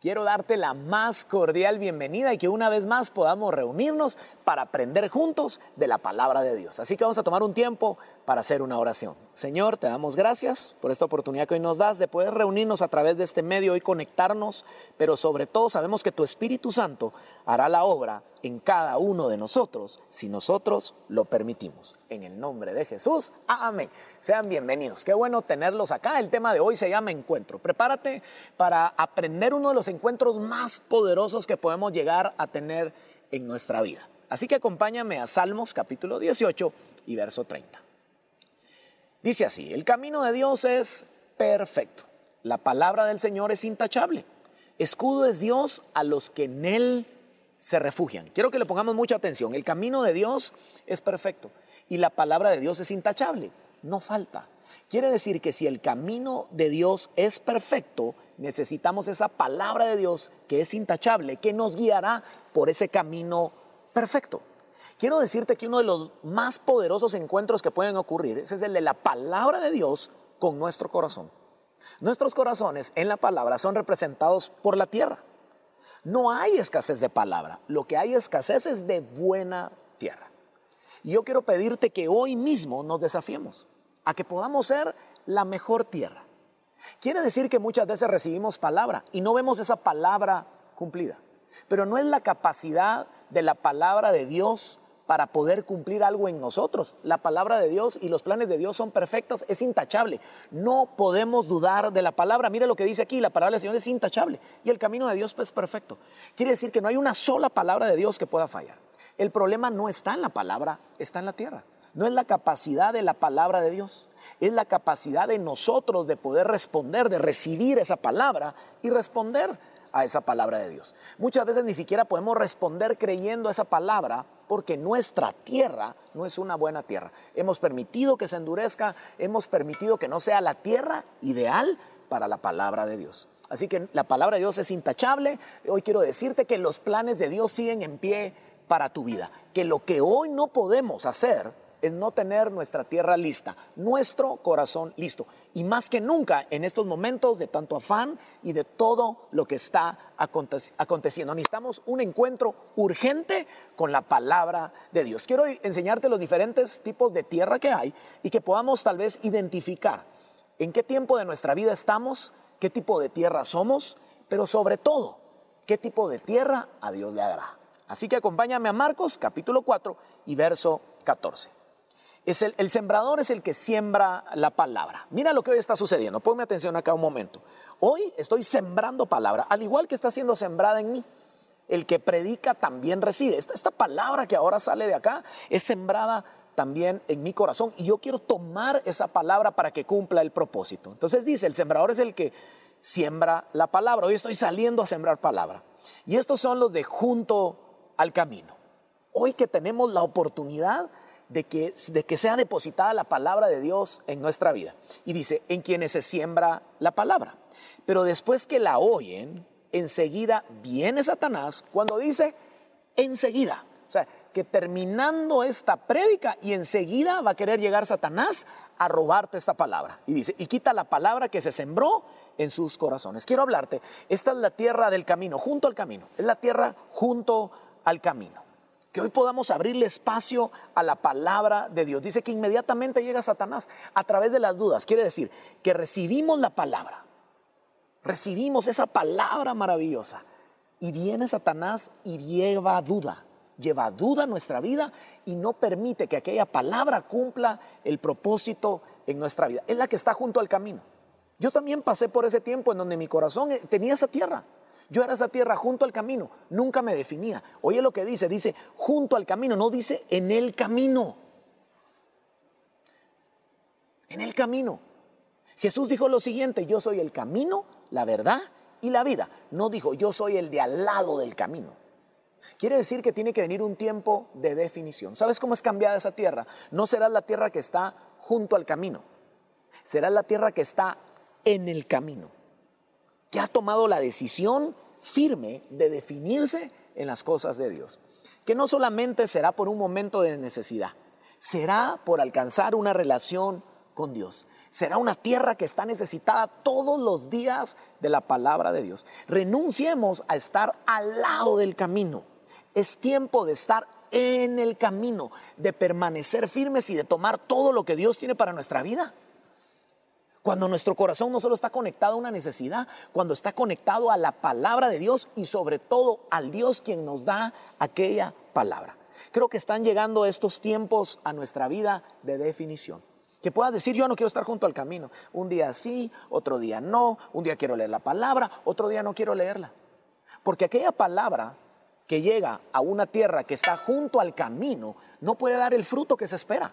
quiero darte la más cordial bienvenida y que una vez más podamos reunirnos para aprender juntos de la palabra de Dios. Así que vamos a tomar un tiempo para hacer una oración. Señor, te damos gracias por esta oportunidad que hoy nos das de poder reunirnos a través de este medio y conectarnos, pero sobre todo sabemos que tu Espíritu Santo hará la obra en cada uno de nosotros si nosotros lo permitimos. En el nombre de Jesús, amén. Sean bienvenidos. Qué bueno tenerlos acá. El tema de hoy se llama encuentro. Prepárate para aprender uno de los encuentros más poderosos que podemos llegar a tener en nuestra vida. Así que acompáñame a Salmos capítulo 18 y verso 30. Dice así, el camino de Dios es perfecto. La palabra del Señor es intachable. Escudo es Dios a los que en Él se refugian. Quiero que le pongamos mucha atención. El camino de Dios es perfecto y la palabra de Dios es intachable. No falta. Quiere decir que si el camino de Dios es perfecto, necesitamos esa palabra de Dios que es intachable, que nos guiará por ese camino perfecto. Quiero decirte que uno de los más poderosos encuentros que pueden ocurrir es el de la palabra de Dios con nuestro corazón. Nuestros corazones en la palabra son representados por la tierra. No hay escasez de palabra, lo que hay escasez es de buena tierra. Y yo quiero pedirte que hoy mismo nos desafiemos a que podamos ser la mejor tierra. Quiere decir que muchas veces recibimos palabra y no vemos esa palabra cumplida. Pero no es la capacidad de la palabra de Dios para poder cumplir algo en nosotros. La palabra de Dios y los planes de Dios son perfectas, es intachable. No podemos dudar de la palabra. Mire lo que dice aquí, la palabra del Señor es intachable y el camino de Dios es perfecto. Quiere decir que no hay una sola palabra de Dios que pueda fallar. El problema no está en la palabra, está en la tierra. No es la capacidad de la palabra de Dios, es la capacidad de nosotros de poder responder, de recibir esa palabra y responder a esa palabra de Dios. Muchas veces ni siquiera podemos responder creyendo a esa palabra porque nuestra tierra no es una buena tierra. Hemos permitido que se endurezca, hemos permitido que no sea la tierra ideal para la palabra de Dios. Así que la palabra de Dios es intachable. Hoy quiero decirte que los planes de Dios siguen en pie para tu vida. Que lo que hoy no podemos hacer es no tener nuestra tierra lista, nuestro corazón listo. Y más que nunca en estos momentos de tanto afán y de todo lo que está aconteciendo. Necesitamos un encuentro urgente con la palabra de Dios. Quiero enseñarte los diferentes tipos de tierra que hay y que podamos tal vez identificar en qué tiempo de nuestra vida estamos, qué tipo de tierra somos, pero sobre todo, qué tipo de tierra a Dios le agrada. Así que acompáñame a Marcos capítulo 4 y verso 14 el, sembrador es el que siembra la palabra. Mira lo que hoy está sucediendo. Ponme atención acá un momento. Hoy estoy sembrando palabra, al igual que está siendo sembrada en mí. El que predica también recibe. Esta, esta palabra que ahora sale de acá es sembrada también en mi corazón y yo quiero tomar esa palabra para que cumpla el propósito. Entonces dice, el sembrador es el que siembra la palabra. Hoy estoy saliendo a sembrar palabra. Y estos son los de junto al camino. Hoy que tenemos la oportunidad de que, de que sea depositada la palabra de Dios en nuestra vida. Y dice, en quienes se siembra la palabra. Pero después que la oyen, enseguida viene Satanás cuando dice, enseguida. O sea, que terminando esta prédica y enseguida va a querer llegar Satanás a robarte esta palabra. Y dice, y quita la palabra que se sembró en sus corazones. Quiero hablarte, esta es la tierra del camino, junto al camino. Es la tierra junto al camino que hoy podamos abrirle espacio a la palabra de Dios. Dice que inmediatamente llega Satanás a través de las dudas. Quiere decir que recibimos la palabra, recibimos esa palabra maravillosa y viene Satanás y lleva duda, lleva duda a nuestra vida y no permite que aquella palabra cumpla el propósito en nuestra vida. Es la que está junto al camino. Yo también pasé por ese tiempo en donde mi corazón eh, tenía esa tierra yo era esa tierra junto al camino, nunca me definía. Oye lo que dice, dice junto al camino, no dice en el camino. En el camino. Jesús dijo lo siguiente, yo soy el camino, la verdad y la vida. No dijo, yo soy el de al lado del camino. Quiere decir que tiene que venir un tiempo de definición. ¿Sabes cómo es cambiada esa tierra? No será la tierra que está junto al camino, será la tierra que está en el camino ha tomado la decisión firme de definirse en las cosas de Dios. Que no solamente será por un momento de necesidad, será por alcanzar una relación con Dios. Será una tierra que está necesitada todos los días de la palabra de Dios. Renunciemos a estar al lado del camino. Es tiempo de estar en el camino, de permanecer firmes y de tomar todo lo que Dios tiene para nuestra vida. Cuando nuestro corazón no solo está conectado a una necesidad, cuando está conectado a la palabra de Dios y sobre todo al Dios quien nos da aquella palabra. Creo que están llegando estos tiempos a nuestra vida de definición. Que puedas decir, yo no quiero estar junto al camino. Un día sí, otro día no. Un día quiero leer la palabra, otro día no quiero leerla. Porque aquella palabra que llega a una tierra que está junto al camino no puede dar el fruto que se espera.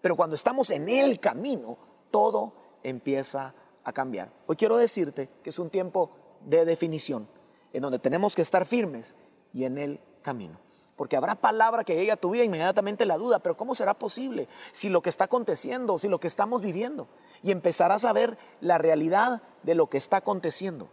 Pero cuando estamos en el camino, todo empieza a cambiar. Hoy quiero decirte que es un tiempo de definición, en donde tenemos que estar firmes y en el camino. Porque habrá palabra que llegue a tu vida inmediatamente la duda, pero ¿cómo será posible si lo que está aconteciendo, si lo que estamos viviendo? Y empezarás a ver la realidad de lo que está aconteciendo.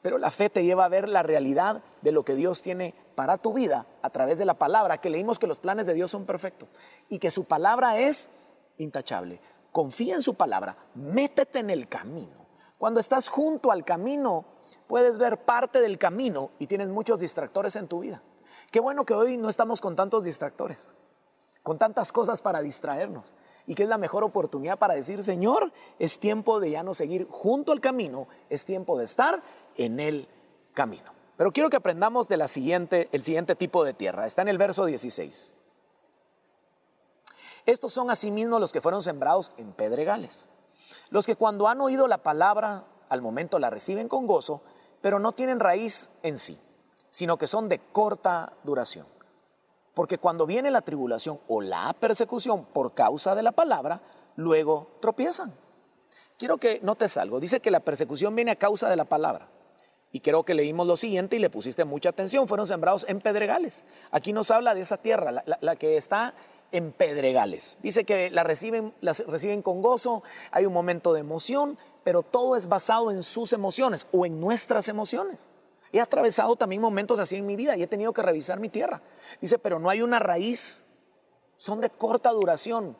Pero la fe te lleva a ver la realidad de lo que Dios tiene para tu vida a través de la palabra, que leímos que los planes de Dios son perfectos y que su palabra es intachable. Confía en su palabra, métete en el camino. Cuando estás junto al camino, puedes ver parte del camino y tienes muchos distractores en tu vida. Qué bueno que hoy no estamos con tantos distractores, con tantas cosas para distraernos. Y que es la mejor oportunidad para decir, Señor, es tiempo de ya no seguir junto al camino, es tiempo de estar en el camino. Pero quiero que aprendamos de la siguiente, el siguiente tipo de tierra. Está en el verso 16. Estos son asimismo los que fueron sembrados en pedregales. Los que cuando han oído la palabra, al momento la reciben con gozo, pero no tienen raíz en sí sino que son de corta duración. Porque cuando viene la tribulación o la persecución por causa de la palabra, luego tropiezan. Quiero que notes algo. Dice que la persecución viene a causa de la palabra. Y creo que leímos lo siguiente y le pusiste mucha atención. Fueron sembrados en pedregales. Aquí nos habla de esa tierra, la, que está en pedregales. Dice que la reciben, reciben con gozo, hay un momento de emoción, pero todo es basado en sus emociones o en nuestras emociones. He atravesado también momentos así en mi vida y he tenido que revisar mi tierra. Dice, pero no hay una raíz. Son de corta duración.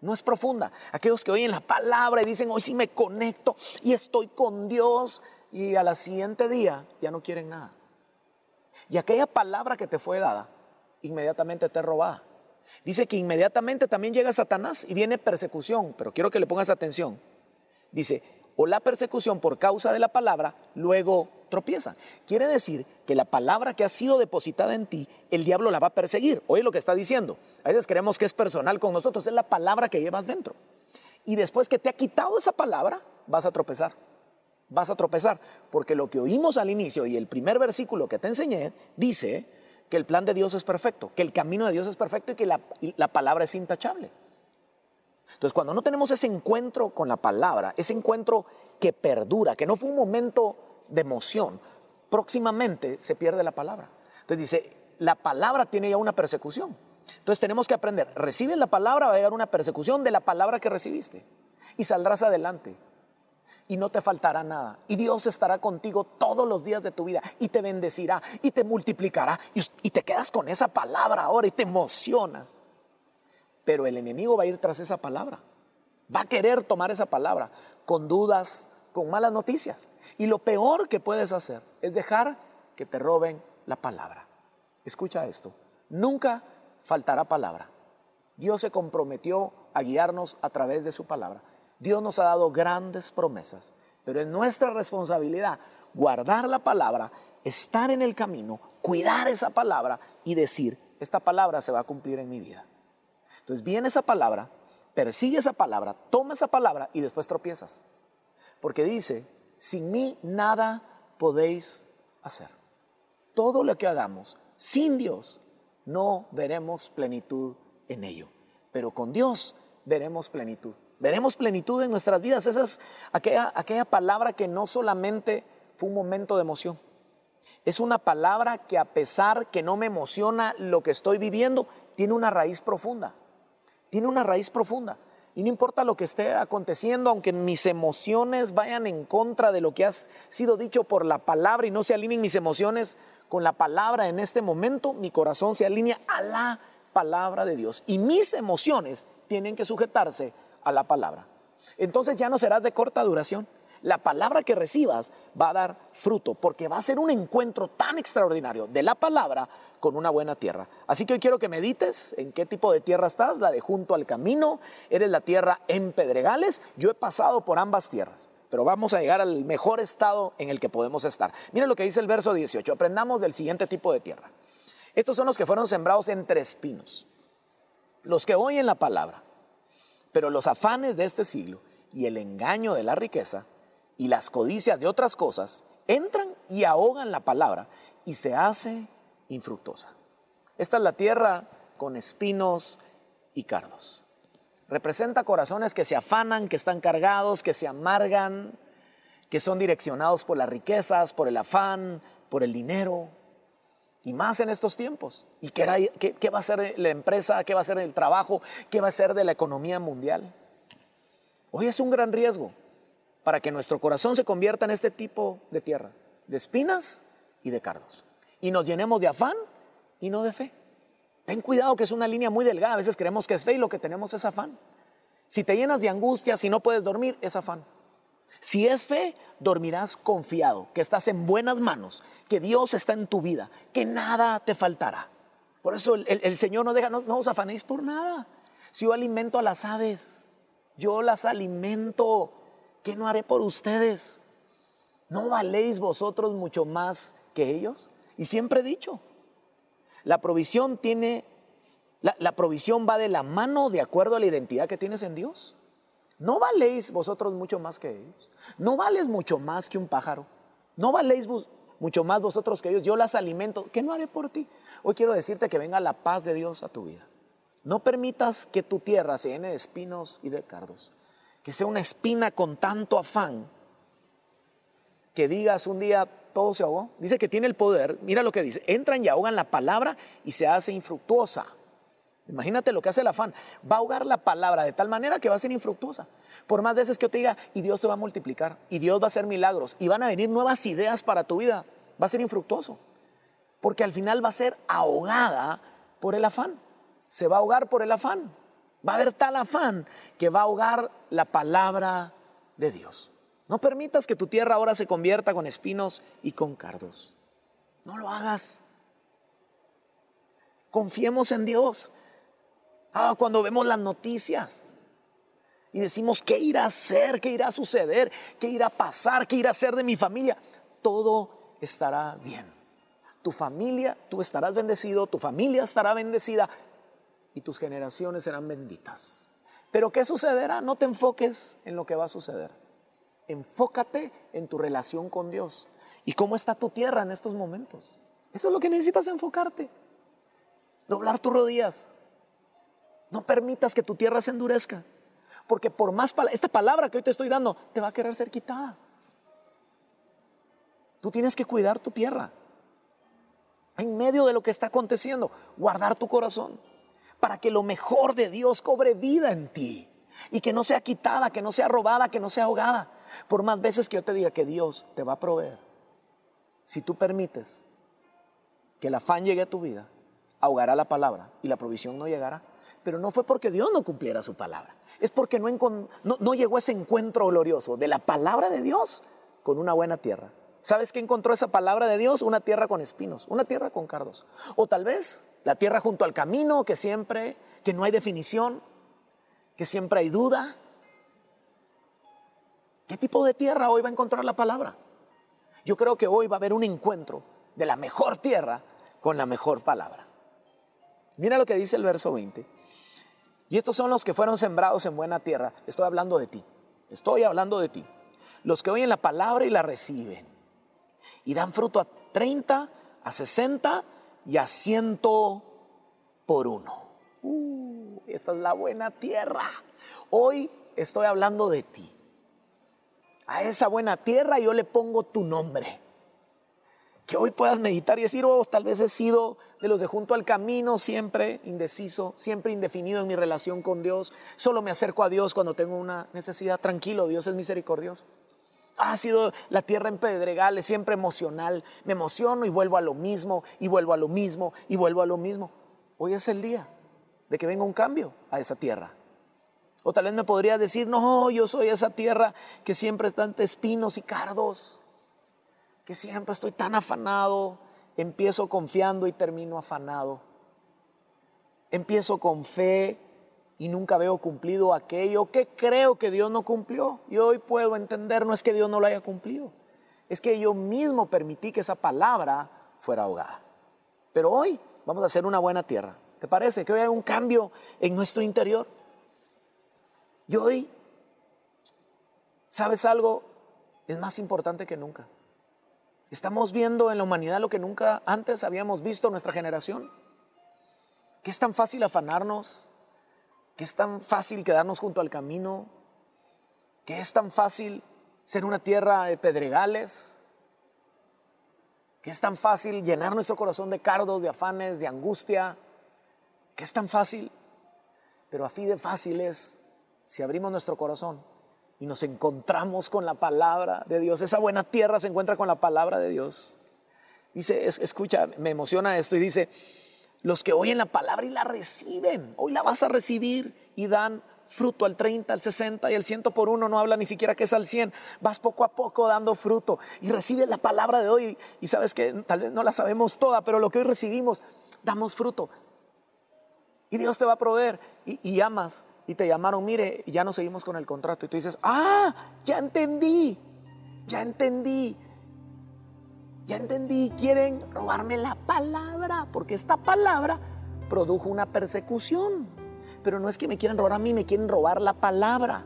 No es profunda. Aquellos que oyen la palabra y dicen, hoy sí me conecto y estoy con Dios. Y a la siguiente día ya no quieren nada. Y aquella palabra que te fue dada, inmediatamente te robada. Dice que inmediatamente también llega Satanás y viene persecución. Pero quiero que le pongas atención. Dice, o la persecución por causa de la palabra, luego tropiezan. Quiere decir que la palabra que ha sido depositada en ti, el diablo la va a perseguir. Oye lo que está diciendo. A veces creemos que es personal con nosotros, es la palabra que llevas dentro. Y después que te ha quitado esa palabra, vas a tropezar. Vas a tropezar. Porque lo que oímos al inicio y el primer versículo que te enseñé dice que el plan de Dios es perfecto, que el camino de Dios es perfecto y que la, la palabra es intachable. Entonces, cuando no tenemos ese encuentro con la palabra, ese encuentro que perdura, que no fue un momento de emoción, próximamente se pierde la palabra. Entonces dice, la palabra tiene ya una persecución. Entonces tenemos que aprender, recibes la palabra, va a llegar una persecución de la palabra que recibiste y saldrás adelante y no te faltará nada. Y Dios estará contigo todos los días de tu vida y te bendecirá y te multiplicará y, te quedas con esa palabra ahora y te emocionas. Pero el enemigo va a ir tras esa palabra. Va a querer tomar esa palabra con dudas, con malas noticias. Y lo peor que puedes hacer es dejar que te roben la palabra. Escucha esto. Nunca faltará palabra. Dios se comprometió a guiarnos a través de su palabra. Dios nos ha dado grandes promesas, pero es nuestra responsabilidad guardar la palabra, estar en el camino, cuidar esa palabra y decir, esta palabra se va a cumplir en mi vida. Entonces viene esa palabra, persigue esa palabra, toma esa palabra y después tropiezas. Porque dice, sin mí nada podéis hacer. Todo lo que hagamos sin Dios, no veremos plenitud en ello. Pero con Dios veremos plenitud. Veremos plenitud en nuestras vidas. Esa es aquella, palabra que no solamente fue un momento de emoción. Es una palabra que a pesar que no me emociona lo que estoy viviendo, tiene una raíz profunda tiene una raíz profunda. Y no importa lo que esté aconteciendo, aunque mis emociones vayan en contra de lo que ha sido dicho por la palabra y no se alineen mis emociones con la palabra en este momento, mi corazón se alinea a la palabra de Dios. Y mis emociones tienen que sujetarse a la palabra. entonces ya no serás de corta duración. La palabra que recibas va a dar fruto, porque va a ser un encuentro tan extraordinario de la palabra con una buena tierra. Así que hoy quiero que medites en qué tipo de tierra estás, la de junto al camino, eres la tierra en Pedregales, yo he pasado por ambas tierras, pero vamos a llegar al mejor estado en el que podemos estar. Mira lo que dice el verso 18, aprendamos del siguiente tipo de tierra. Estos son los que fueron sembrados entre espinos, los que oyen la palabra, pero los afanes de este siglo y el engaño de la riqueza y las codicias de otras cosas entran y ahogan la palabra y se hace infructuosa. Esta es la tierra con espinos y cardos. Representa corazones que se afanan, que están cargados, que se amargan, que son direccionados por las riquezas, por el afán, por el dinero, y más en estos tiempos. ¿Y qué, va a ser la empresa? ¿Qué va a ser el trabajo? ¿Qué va a ser de la economía mundial? Hoy es un gran riesgo para que nuestro corazón se convierta en este tipo de tierra, de espinas y de cardos. Y nos llenemos de afán y no de fe. Ten cuidado que es una línea muy delgada. A veces creemos que es fe y lo que tenemos es afán. Si te llenas de angustia, si no puedes dormir, es afán. Si es fe, dormirás confiado, que estás en buenas manos, que Dios está en tu vida, que nada te faltará. Por eso el, Señor nos deja, no, no os afanéis por nada. Si yo alimento a las aves, yo las alimento, ¿qué no haré por ustedes? ¿No valéis vosotros mucho más que ellos? Y siempre he dicho, la provisión tiene, la provisión va de la mano de acuerdo a la identidad que tienes en Dios. ¿No valéis vosotros mucho más que ellos? ¿No vales mucho más que un pájaro? ¿No valéis mucho más vosotros que ellos? Yo las alimento. ¿Qué no haré por ti? Hoy quiero decirte que venga la paz de Dios a tu vida. No permitas que tu tierra se llene de espinos y de cardos. Que sea una espina con tanto afán que digas un día todo se ahogó. Dice que tiene el poder. Mira lo que dice. Entran y ahogan la palabra y se hace infructuosa. Imagínate lo que hace el afán. Va a ahogar la palabra de tal manera que va a ser infructuosa. Por más veces que yo te diga, y Dios te va a multiplicar, y Dios va a hacer milagros, y van a venir nuevas ideas para tu vida, va a ser infructuoso. Porque al final va a ser ahogada por el afán. Se va a ahogar por el afán. Va a haber tal afán que va a ahogar la palabra de Dios. No permitas que tu tierra ahora se convierta con espinos y con cardos. No lo hagas. Confiemos en Dios. Ah, cuando vemos las noticias y decimos, ¿qué irá a ser? ¿Qué irá a suceder? ¿Qué irá a pasar? ¿Qué irá a ser de mi familia? Todo estará bien. Tu familia, tú estarás bendecido, tu familia estará bendecida y tus generaciones serán benditas. Pero ¿qué sucederá? No te enfoques en lo que va a suceder. Enfócate en tu relación con Dios. ¿Y cómo está tu tierra en estos momentos? Eso es lo que necesitas enfocarte. Doblar tus rodillas, no permitas que tu tierra se endurezca. Porque por más esta palabra que hoy te estoy dando, te va a querer ser quitada. Tú tienes que cuidar tu tierra. En medio de lo que está aconteciendo, guardar tu corazón para que lo mejor de Dios cobre vida en ti y que no sea quitada, que no sea robada, que no sea ahogada. Por más veces que yo te diga que Dios te va a proveer, si tú permites que el afán llegue a tu vida, ahogará la palabra y la provisión no llegará pero no fue porque Dios no cumpliera su palabra. Es porque no, no, llegó ese encuentro glorioso de la palabra de Dios con una buena tierra. ¿Sabes qué encontró esa palabra de Dios? Una tierra con espinos, una tierra con cardos. O tal vez la tierra junto al camino que siempre, que no hay definición, que siempre hay duda. ¿Qué tipo de tierra hoy va a encontrar la palabra? Yo creo que hoy va a haber un encuentro de la mejor tierra con la mejor palabra. Mira lo que dice el verso 20. Y estos son los que fueron sembrados en buena tierra. Estoy hablando de ti. Estoy hablando de ti. Los que oyen la palabra y la reciben. Y dan fruto a 30, a 60 y a 100 por uno. Uh, esta es la buena tierra. Hoy estoy hablando de ti. A esa buena tierra yo le pongo tu nombre que hoy puedas meditar y decir, oh, tal vez he sido de los de junto al camino, siempre indeciso, siempre indefinido en mi relación con Dios. Solo me acerco a Dios cuando tengo una necesidad. Tranquilo, Dios es misericordioso. Ha sido la tierra en pedregales, siempre emocional. Me emociono y vuelvo a lo mismo, y vuelvo a lo mismo, y vuelvo a lo mismo. Hoy es el día de que venga un cambio a esa tierra. O tal vez me podrías decir, no, yo soy esa tierra que siempre está entre espinos y cardos, que siempre estoy tan afanado, empiezo confiando y termino afanado. Empiezo con fe y nunca veo cumplido aquello que creo que Dios no cumplió. Y hoy puedo entender, no es que Dios no lo haya cumplido, es que yo mismo permití que esa palabra fuera ahogada. Pero hoy vamos a hacer una buena tierra. ¿Te parece que hoy hay un cambio en nuestro interior? Y hoy, ¿sabes algo? Es más importante que nunca. Estamos viendo en la humanidad lo que nunca antes habíamos visto en nuestra generación. Que es tan fácil afanarnos, que es tan fácil quedarnos junto al camino, que es tan fácil ser una tierra de pedregales, que es tan fácil llenar nuestro corazón de cardos, de afanes, de angustia, que es tan fácil, pero a fin de fácil es si abrimos nuestro corazón y nos encontramos con la palabra de Dios. Esa buena tierra se encuentra con la palabra de Dios. Dice, escucha, me emociona esto y dice, los que oyen la palabra y la reciben, hoy la vas a recibir y dan fruto al 30, al 60 y al 100 por uno, no habla ni siquiera que es al 100, vas poco a poco dando fruto y recibes la palabra de hoy y sabes que tal vez no la sabemos toda, pero lo que hoy recibimos, damos fruto. Y Dios te va a proveer y, y amas y te llamaron, mire, ya no seguimos con el contrato. Y tú dices, ah, ya entendí, ya entendí, ya entendí, quieren robarme la palabra, porque esta palabra produjo una persecución. Pero no es que me quieran robar a mí, me quieren robar la palabra.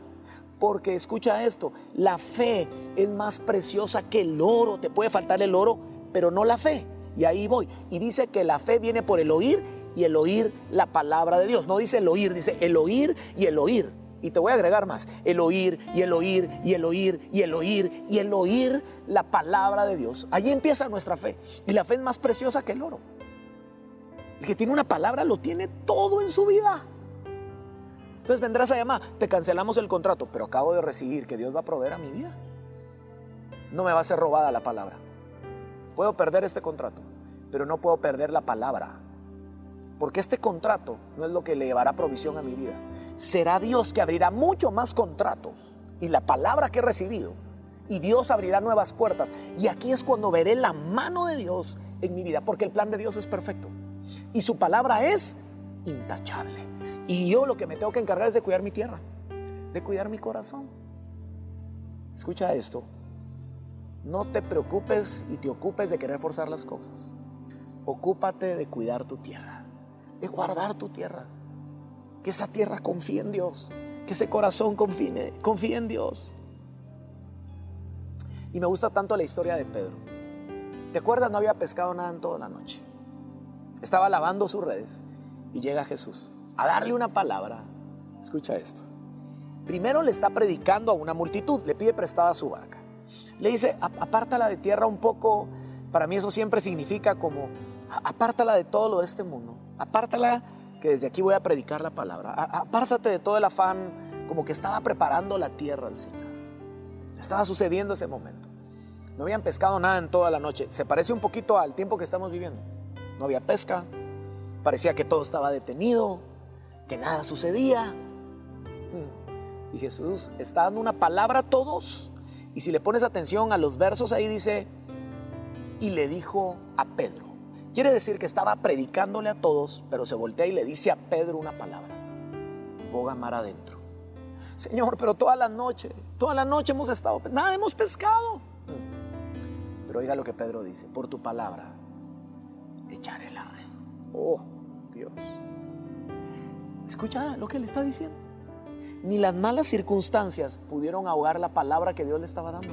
Porque escucha esto, la fe es más preciosa que el oro. Te puede faltar el oro, pero no la fe. Y ahí voy. Y dice que la fe viene por el oír y el oír la palabra de Dios. No dice el oír, dice el oír y el oír. Y te voy a agregar más, el oír y el oír y el oír y el oír y el oír la palabra de Dios. Allí empieza nuestra fe. Y la fe es más preciosa que el oro. El que tiene una palabra lo tiene todo en su vida. Entonces vendrás a llamar, te cancelamos el contrato, pero acabo de recibir que Dios va a proveer a mi vida. No me va a ser robada la palabra. Puedo perder este contrato, pero no puedo perder la palabra. Porque este contrato no es lo que le llevará provisión a mi vida. Será Dios que abrirá mucho más contratos y la palabra que he recibido. Y Dios abrirá nuevas puertas. Y aquí es cuando veré la mano de Dios en mi vida. Porque el plan de Dios es perfecto. Y su palabra es intachable. Y yo lo que me tengo que encargar es de cuidar mi tierra. De cuidar mi corazón. Escucha esto. No te preocupes y te ocupes de querer forzar las cosas. Ocúpate de cuidar tu tierra guardar tu tierra. Que esa tierra confíe en Dios. Que ese corazón confíe, confíe en Dios. Y me gusta tanto la historia de Pedro. ¿Te acuerdas? No había pescado nada en toda la noche. Estaba lavando sus redes y llega Jesús a darle una palabra. Escucha esto. Primero le está predicando a una multitud, le pide prestada su barca. Le dice, apártala de tierra un poco. Para mí eso siempre significa como, apártala de todo lo de este mundo Apártala que desde aquí voy a predicar la palabra. Apártate de todo el afán, como que estaba preparando la tierra al Señor. Estaba sucediendo ese momento. No habían pescado nada en toda la noche. Se parece un poquito al tiempo que estamos viviendo. No había pesca. Parecía que todo estaba detenido, que nada sucedía. Hmm. Y Jesús está dando una palabra a todos. Y si le pones atención a los versos, ahí dice, y le dijo a Pedro. Quiere decir que estaba predicándole a todos, pero se voltea y le dice a Pedro una palabra. Boga mar adentro. Señor, pero toda la noche, toda la noche hemos estado, nada hemos pescado. Pero oiga lo que Pedro dice, por tu palabra, echaré la red. Oh, Dios. Escucha lo que le está diciendo. Ni las malas circunstancias pudieron ahogar la palabra que Dios le estaba dando.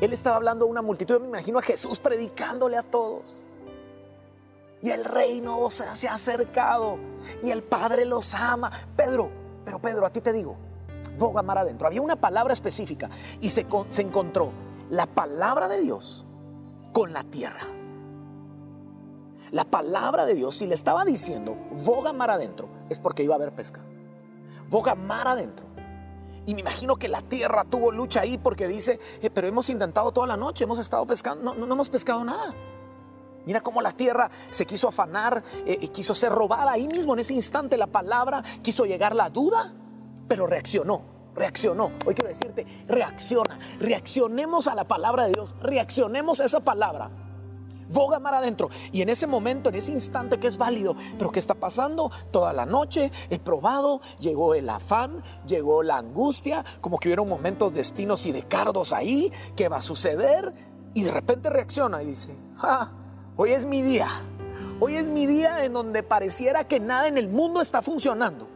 Él estaba hablando a una multitud, me imagino a Jesús predicándole a todos. Y el reino se ha acercado y el Padre los ama. Pedro, pero Pedro, a ti te digo, boga mar adentro. Había una palabra específica y se, se encontró la palabra de Dios con la tierra. La palabra de Dios, si le estaba diciendo, boga mar adentro, es porque iba a haber pesca. Boga mar adentro. Y me imagino que la tierra tuvo lucha ahí porque dice, eh, pero hemos intentado toda la noche, hemos estado pescando, no, no, hemos pescado nada. Mira cómo la tierra se quiso afanar, eh, quiso ser robada. Ahí mismo, en ese instante, la palabra quiso llegar la duda, pero reaccionó, reaccionó. Hoy quiero decirte, reacciona. Reaccionemos a la palabra de Dios, reaccionemos a esa palabra. Boga mar adentro. Y en ese momento, en ese instante que es válido, pero ¿qué está pasando? Toda la noche he probado, llegó el afán, llegó la angustia, como que hubieron momentos de espinos y de cardos ahí, ¿qué va a suceder? Y de repente reacciona y dice, ah, hoy es mi día. Hoy es mi día en donde pareciera que nada en el mundo está funcionando.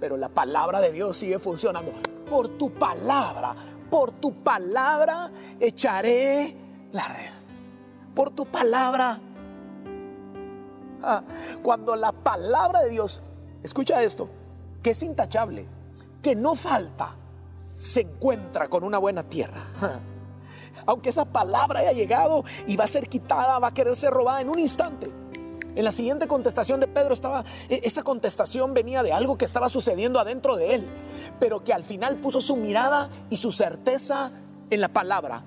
Pero la palabra de Dios sigue funcionando. Por tu palabra, por tu palabra echaré la red. Por tu palabra. Ah, cuando la palabra de Dios, escucha esto, que es intachable, que no falta, se encuentra con una buena tierra. Aunque esa palabra haya llegado y va a ser quitada, va a querer ser robada en un instante. En la siguiente contestación de Pedro estaba, e, esa contestación venía de algo que estaba sucediendo adentro de él, pero que al final puso su mirada y su certeza en la palabra.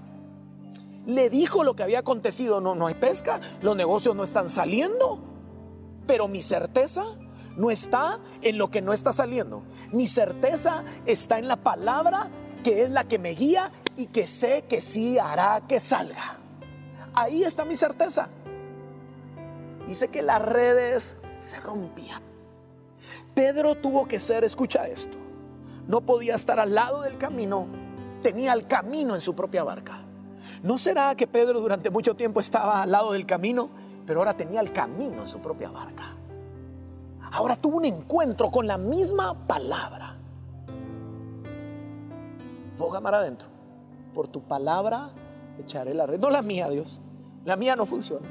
Le dijo lo que había acontecido, no, no hay pesca, los negocios no están saliendo, pero mi certeza no está en lo que no está saliendo. Mi certeza está en la palabra que es la que me guía y que sé que sí hará que salga. Ahí está mi certeza. Dice que las redes se rompían. Pedro tuvo que ser, escucha esto, no podía estar al lado del camino, tenía el camino en su propia barca. ¿No será que Pedro durante mucho tiempo estaba al lado del camino, pero ahora tenía el camino en su propia barca? Ahora tuvo un encuentro con la misma palabra. Boga mar adentro. Por tu palabra echaré la red. No la mía, Dios. La mía no funciona.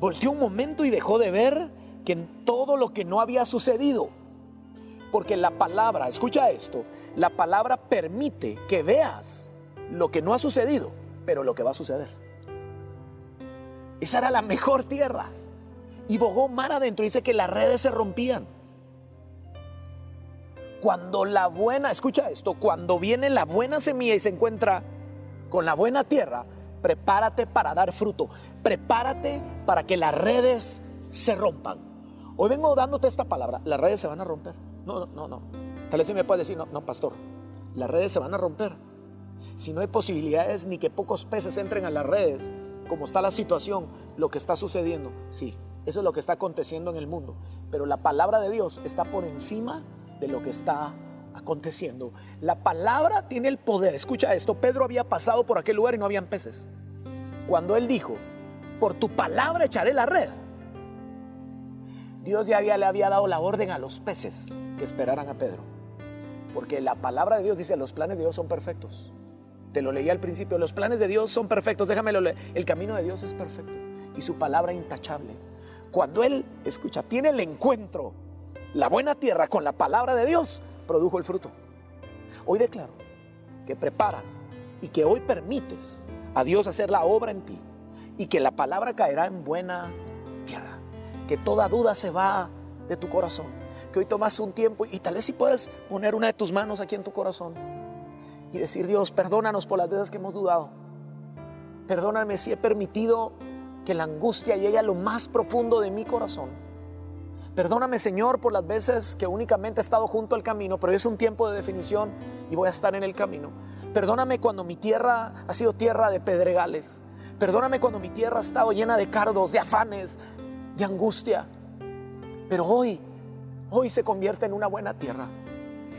Volteó un momento y dejó de ver que en todo lo que no había sucedido, porque la palabra, escucha esto, la palabra permite que veas lo que no ha sucedido, pero lo que va a suceder. Esa era la mejor tierra. Y bogó mar adentro, dice que las redes se rompían. Cuando la buena, escucha esto, cuando viene la buena semilla y se encuentra con la buena tierra, prepárate para dar fruto. Prepárate para que las redes se rompan. Hoy vengo dándote esta palabra. Las redes se van a romper. No, no, no. Tal vez me puede decir, no, no, pastor. Las redes se van a romper. Si no hay posibilidades ni que pocos peces entren a las redes, como está la situación, lo que está sucediendo, sí, eso es lo que está aconteciendo en el mundo. Pero la palabra de Dios está por encima de lo que está aconteciendo. La palabra tiene el poder. Escucha esto, Pedro había pasado por aquel lugar y no habían peces. Cuando él dijo, por tu palabra echaré la red, Dios ya le había dado la orden a los peces que esperaran a Pedro. Porque la palabra de Dios dice, los planes de Dios son perfectos. Te lo leí al principio, los planes de Dios son perfectos, déjamelo. El camino de Dios es perfecto y su palabra intachable. Cuando Él, escucha, tiene el encuentro la buena tierra con la palabra de Dios produjo el fruto. Hoy declaro que preparas y que hoy permites a Dios hacer la obra en ti y que la palabra caerá en buena tierra. Que toda duda se va de tu corazón. Que hoy tomas un tiempo y tal vez si puedes poner una de tus manos aquí en tu corazón y decir, Dios, perdónanos por las veces que hemos dudado. Perdóname si he permitido que la angustia llegue a lo más profundo de mi corazón Perdóname Señor por las veces que únicamente he estado junto al camino, pero es un tiempo de definición y voy a estar en el camino. Perdóname cuando mi tierra ha sido tierra de pedregales. Perdóname cuando mi tierra ha estado llena de cardos, de afanes, de angustia. Pero hoy, hoy se convierte en una buena tierra.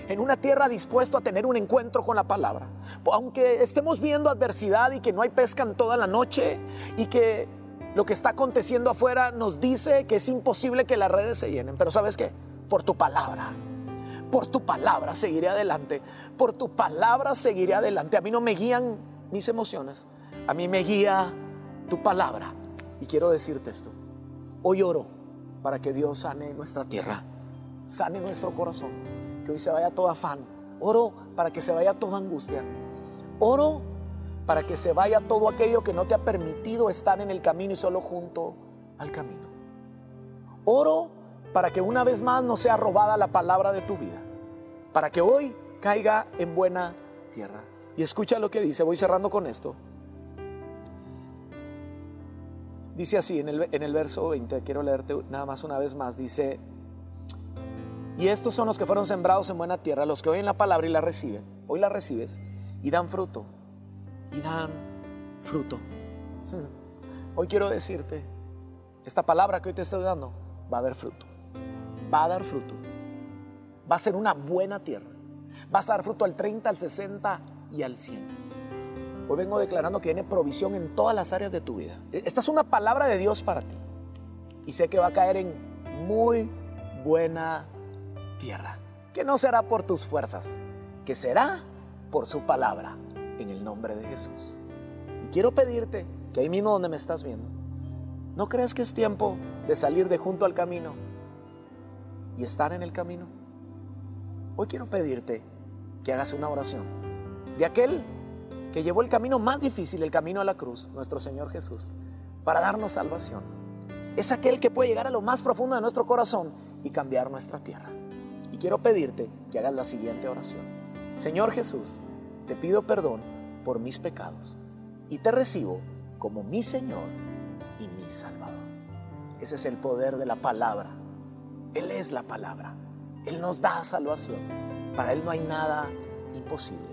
En una tierra dispuesto a tener un encuentro con la palabra. Aunque estemos viendo adversidad y que no hay pesca en toda la noche y que lo que está aconteciendo afuera nos dice que es imposible que las redes se llenen. Pero ¿sabes qué? Por tu palabra. Por tu palabra seguiré adelante. Por tu palabra seguiré adelante. A mí no me guían mis emociones. A mí me guía tu palabra. Y quiero decirte esto. Hoy oro para que Dios sane nuestra tierra. Sane nuestro corazón. Hoy se vaya todo afán. Oro para que se vaya toda angustia. Oro para que se vaya todo aquello que no te ha permitido estar en el camino y solo junto al camino. Oro para que una vez más no sea robada la palabra de tu vida, para que hoy caiga en buena tierra. Y escucha lo que dice, voy cerrando con esto. Dice así en el, en el verso 20, quiero leerte nada más una vez más, dice, y estos son los que fueron sembrados en buena tierra, los que oyen la palabra y la reciben, hoy la recibes, y dan fruto, y dan fruto. Hoy quiero decirte, esta palabra que hoy te estoy dando va a haber fruto, va a dar fruto, va a ser una buena tierra, vas a dar fruto al 30, al 60 y al 100. Hoy vengo declarando que viene provisión en todas las áreas de tu vida. Esta es una palabra de Dios para ti. Y sé que va a caer en muy buena tierra. Que no será por tus fuerzas, que será por su palabra, en el nombre de Jesús. Y quiero pedirte que ahí mismo donde me estás viendo, ¿no crees que es tiempo de salir de junto al camino y estar en el camino? Hoy quiero pedirte que hagas una oración de aquel que llevó el camino más difícil, el camino a la cruz, nuestro Señor Jesús, para darnos salvación. Es aquel que puede llegar a lo más profundo de nuestro corazón y cambiar nuestra tierra. Quiero pedirte que hagas la siguiente oración. Señor Jesús, te pido perdón por mis pecados y te recibo como mi Señor y mi Salvador. Ese es el poder de la palabra. Él es la palabra. Él nos da salvación. Para Él no hay nada imposible.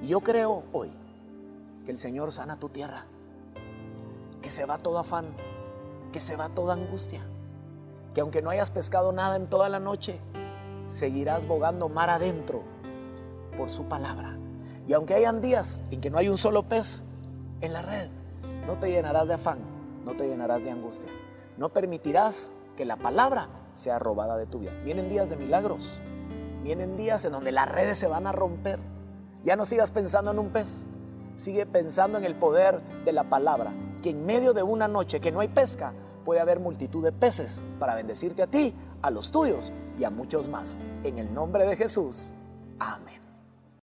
Y yo creo hoy que el Señor sana tu tierra, que se va todo afán, que se va toda angustia, que aunque no hayas pescado nada en toda la noche, seguirás bogando mar adentro por su palabra. Y aunque hayan días en que no hay un solo pez en la red, no te llenarás de afán, no te llenarás de angustia. No permitirás que la palabra sea robada de tu vida. Vienen días de milagros, vienen días en donde las redes se van a romper ya no sigas pensando en un pez, sigue pensando en el poder de la palabra, que en medio de una noche que no hay pesca, puede haber multitud de peces para bendecirte a ti, a los tuyos y a muchos más. En el nombre de Jesús. Amén.